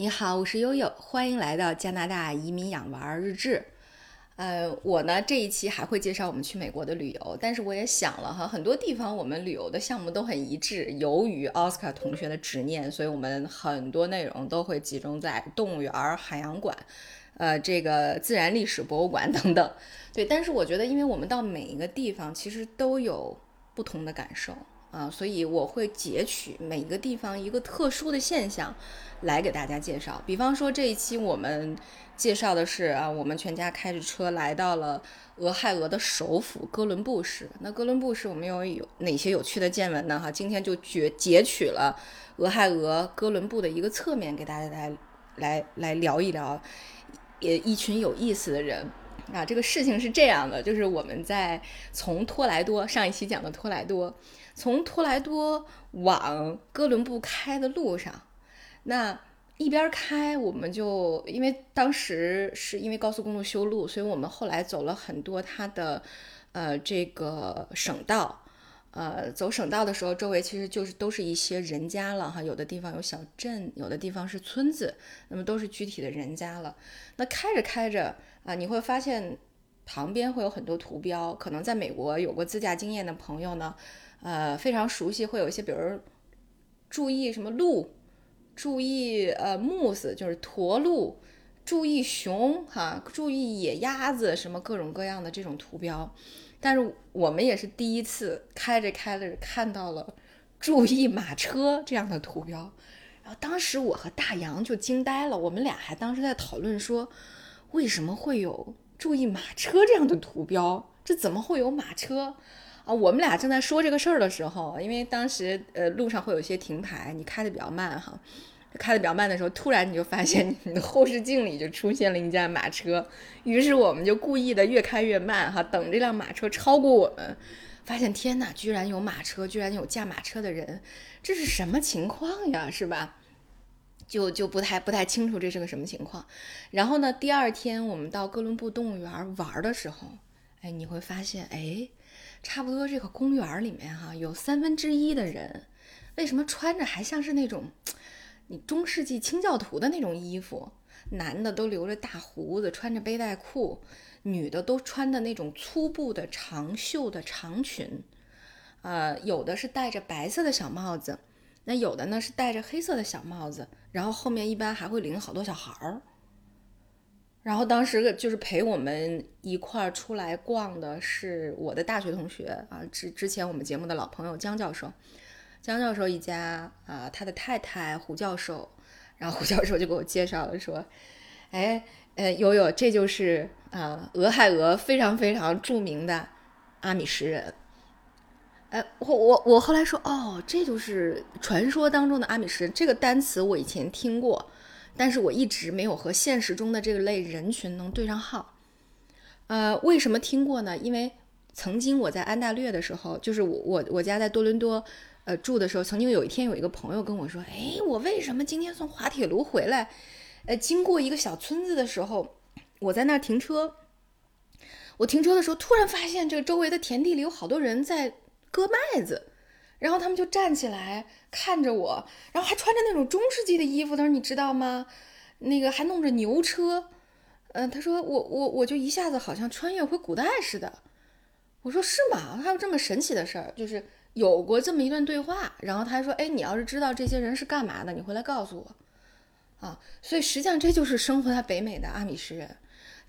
你好，我是悠悠，欢迎来到加拿大移民养娃日志。呃，我呢这一期还会介绍我们去美国的旅游，但是我也想了哈，很多地方我们旅游的项目都很一致。由于奥斯卡同学的执念，所以我们很多内容都会集中在动物园、海洋馆、呃这个自然历史博物馆 等等。对，但是我觉得，因为我们到每一个地方其实都有不同的感受啊，所以我会截取每一个地方一个特殊的现象。来给大家介绍，比方说这一期我们介绍的是啊，我们全家开着车来到了俄亥俄的首府哥伦布市。那哥伦布市我们又有哪些有趣的见闻呢？哈，今天就截截取了俄亥俄哥伦布的一个侧面，给大家来来来聊一聊，也一群有意思的人啊。这个事情是这样的，就是我们在从托莱多上一期讲的托莱多，从托莱多往哥伦布开的路上。那一边开，我们就因为当时是因为高速公路修路，所以我们后来走了很多它的，呃，这个省道，呃，走省道的时候，周围其实就是都是一些人家了哈，有的地方有小镇，有的地方是村子，那么都是具体的人家了。那开着开着啊，你会发现旁边会有很多图标，可能在美国有过自驾经验的朋友呢，呃，非常熟悉，会有一些，比如注意什么鹿。注意，呃，moose 就是驼鹿，注意熊哈，注意野鸭子，什么各种各样的这种图标。但是我们也是第一次开着开着看到了注意马车这样的图标，然后当时我和大洋就惊呆了，我们俩还当时在讨论说，为什么会有注意马车这样的图标？这怎么会有马车？啊，我们俩正在说这个事儿的时候，因为当时呃路上会有一些停牌，你开的比较慢哈。开的比较慢的时候，突然你就发现你的后视镜里就出现了一架马车，于是我们就故意的越开越慢哈，等这辆马车超过我们，发现天哪，居然有马车，居然有驾马车的人，这是什么情况呀？是吧？就就不太不太清楚这是个什么情况。然后呢，第二天我们到哥伦布动物园玩的时候，哎，你会发现，哎，差不多这个公园里面哈，有三分之一的人，为什么穿着还像是那种？你中世纪清教徒的那种衣服，男的都留着大胡子，穿着背带裤，女的都穿的那种粗布的长袖的长裙，呃，有的是戴着白色的小帽子，那有的呢是戴着黑色的小帽子，然后后面一般还会领好多小孩儿。然后当时就是陪我们一块儿出来逛的是我的大学同学啊，之之前我们节目的老朋友江教授。江教授一家啊，他的太太胡教授，然后胡教授就给我介绍了，说：“哎，呃，悠悠，这就是啊，俄亥俄非常非常著名的阿米什人。”哎，我我我后来说，哦，这就是传说当中的阿米什这个单词，我以前听过，但是我一直没有和现实中的这个类人群能对上号。呃，为什么听过呢？因为曾经我在安大略的时候，就是我我我家在多伦多。呃，住的时候，曾经有一天有一个朋友跟我说：“哎，我为什么今天从滑铁卢回来，呃，经过一个小村子的时候，我在那儿停车，我停车的时候突然发现这个周围的田地里有好多人在割麦子，然后他们就站起来看着我，然后还穿着那种中世纪的衣服，他说你知道吗？那个还弄着牛车，嗯，他说我我我就一下子好像穿越回古代似的，我说是吗？还有这么神奇的事儿，就是。”有过这么一段对话，然后他还说：“哎，你要是知道这些人是干嘛的，你回来告诉我，啊。”所以实际上这就是生活在北美的阿米什人。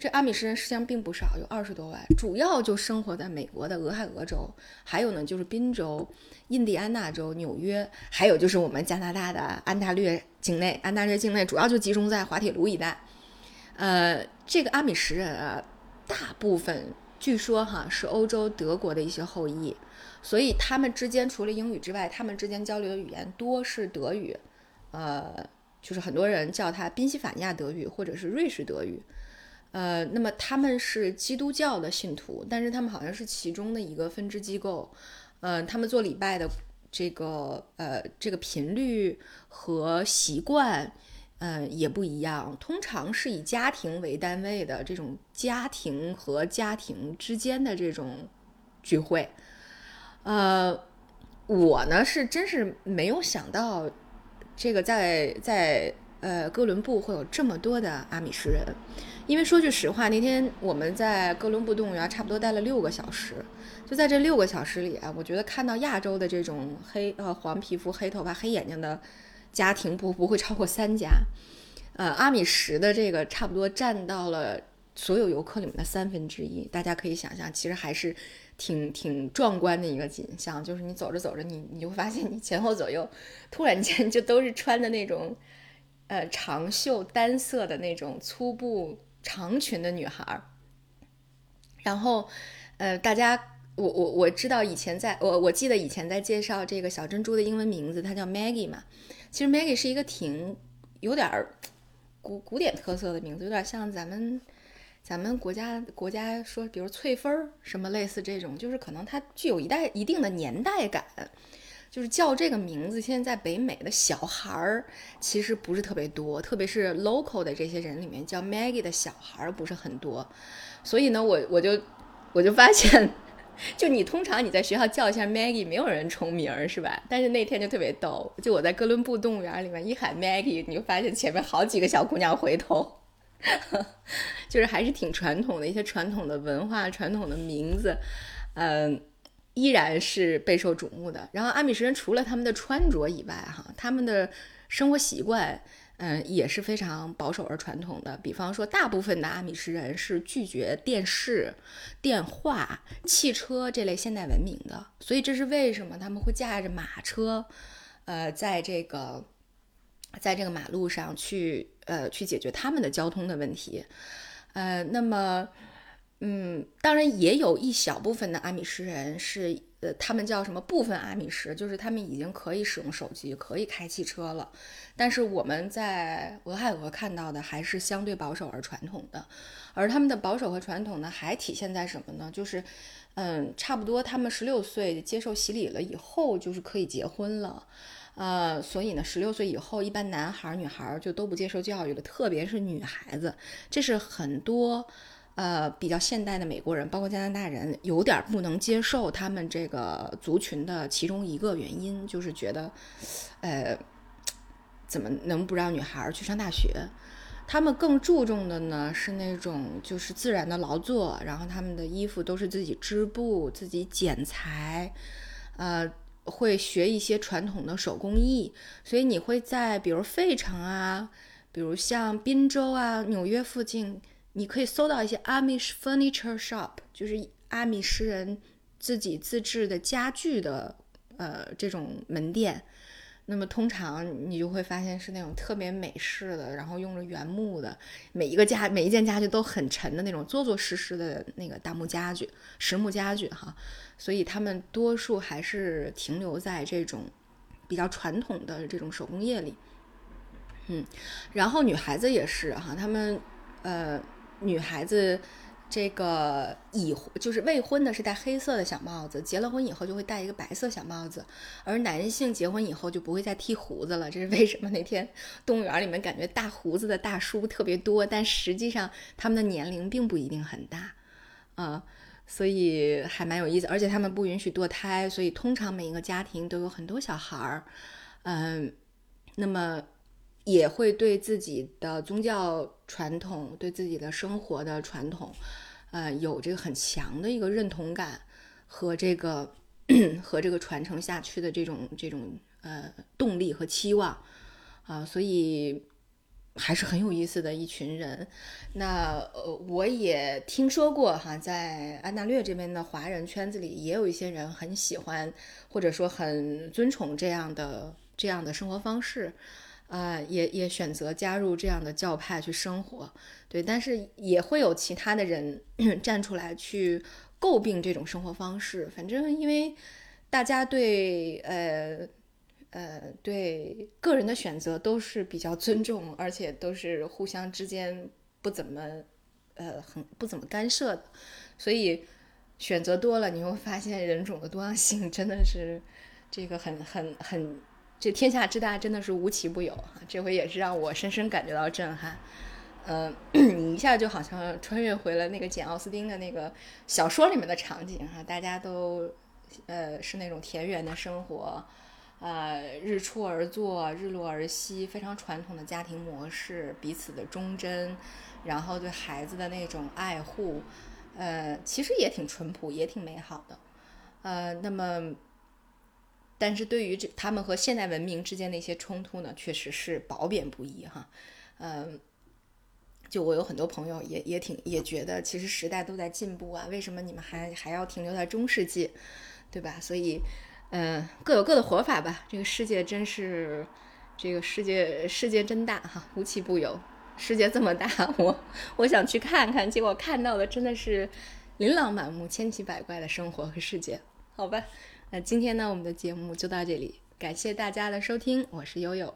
这阿米什人实际上并不少，有二十多万，主要就生活在美国的俄亥俄州，还有呢就是宾州、印第安纳州、纽约，还有就是我们加拿大的安大略境内。安大略境内主要就集中在滑铁卢一带。呃，这个阿米什人啊，大部分据说哈是欧洲德国的一些后裔。所以他们之间除了英语之外，他们之间交流的语言多是德语，呃，就是很多人叫它宾夕法尼亚德语或者是瑞士德语，呃，那么他们是基督教的信徒，但是他们好像是其中的一个分支机构，呃，他们做礼拜的这个呃这个频率和习惯，呃也不一样，通常是以家庭为单位的这种家庭和家庭之间的这种聚会。呃，我呢是真是没有想到，这个在在呃哥伦布会有这么多的阿米什人？因为说句实话，那天我们在哥伦布动物园差不多待了六个小时，就在这六个小时里啊，我觉得看到亚洲的这种黑呃黄皮肤、黑头发、黑眼睛的家庭不不会超过三家，呃阿米什的这个差不多占到了所有游客里面的三分之一。大家可以想象，其实还是。挺挺壮观的一个景象，就是你走着走着，你你就会发现你前后左右，突然间就都是穿的那种，呃长袖单色的那种粗布长裙的女孩儿。然后，呃，大家，我我我知道以前在我我记得以前在介绍这个小珍珠的英文名字，它叫 Maggie 嘛。其实 Maggie 是一个挺有点儿古古典特色的名字，有点像咱们。咱们国家国家说，比如翠芬儿什么类似这种，就是可能它具有一代一定的年代感，就是叫这个名字。现在在北美的小孩儿其实不是特别多，特别是 local 的这些人里面叫 Maggie 的小孩儿不是很多，所以呢，我我就我就发现，就你通常你在学校叫一下 Maggie，没有人重名儿是吧？但是那天就特别逗，就我在哥伦布动物园里面一喊 Maggie，你就发现前面好几个小姑娘回头。就是还是挺传统的一些传统的文化、传统的名字，嗯，依然是备受瞩目的。然后阿米什人除了他们的穿着以外，哈，他们的生活习惯，嗯，也是非常保守而传统的。比方说，大部分的阿米什人是拒绝电视、电话、汽车这类现代文明的。所以这是为什么他们会驾着马车，呃，在这个。在这个马路上去，呃，去解决他们的交通的问题，呃，那么，嗯，当然也有一小部分的阿米什人是，呃，他们叫什么部分阿米什，就是他们已经可以使用手机，可以开汽车了。但是我们在俄亥俄看到的还是相对保守而传统的，而他们的保守和传统呢，还体现在什么呢？就是，嗯，差不多他们十六岁接受洗礼了以后，就是可以结婚了。呃，所以呢，十六岁以后，一般男孩儿、女孩儿就都不接受教育了，特别是女孩子，这是很多呃比较现代的美国人，包括加拿大人，有点不能接受他们这个族群的其中一个原因，就是觉得，呃，怎么能不让女孩儿去上大学？他们更注重的呢是那种就是自然的劳作，然后他们的衣服都是自己织布、自己剪裁，呃。会学一些传统的手工艺，所以你会在比如费城啊，比如像宾州啊、纽约附近，你可以搜到一些 Amish Furniture Shop，就是阿米什人自己自制的家具的呃这种门店。那么通常你就会发现是那种特别美式的，然后用着原木的，每一个家每一件家具都很沉的那种做做实实的那个大木家具、实木家具哈。所以他们多数还是停留在这种比较传统的这种手工业里，嗯，然后女孩子也是哈，他们呃女孩子这个已就是未婚的是戴黑色的小帽子，结了婚以后就会戴一个白色小帽子，而男性结婚以后就不会再剃胡子了，这是为什么？那天动物园里面感觉大胡子的大叔特别多，但实际上他们的年龄并不一定很大，啊。所以还蛮有意思，而且他们不允许堕胎，所以通常每一个家庭都有很多小孩儿，嗯，那么也会对自己的宗教传统、对自己的生活的传统，呃，有这个很强的一个认同感和这个和这个传承下去的这种这种呃动力和期望啊，所以。还是很有意思的一群人，那呃，我也听说过哈，在安大略这边的华人圈子里，也有一些人很喜欢或者说很尊崇这样的这样的生活方式，啊，也也选择加入这样的教派去生活，对，但是也会有其他的人 站出来去诟病这种生活方式，反正因为大家对呃。呃，对个人的选择都是比较尊重，而且都是互相之间不怎么，呃，很不怎么干涉的，所以选择多了，你会发现人种的多样性真的是这个很很很，这天下之大真的是无奇不有！这回也是让我深深感觉到震撼。嗯，你一下就好像穿越回了那个简奥斯汀的那个小说里面的场景哈，大家都呃是那种田园的生活。呃，日出而作，日落而息，非常传统的家庭模式，彼此的忠贞，然后对孩子的那种爱护，呃，其实也挺淳朴，也挺美好的。呃，那么，但是对于这他们和现代文明之间的一些冲突呢，确实是褒贬不一哈。嗯，就我有很多朋友也也挺也觉得，其实时代都在进步啊，为什么你们还还要停留在中世纪，对吧？所以。嗯，各有各的活法吧。这个世界真是，这个世界世界真大哈，无奇不有。世界这么大，我我想去看看，结果看到的真的是琳琅满目、千奇百怪的生活和世界。好吧，那今天呢，我们的节目就到这里，感谢大家的收听，我是悠悠。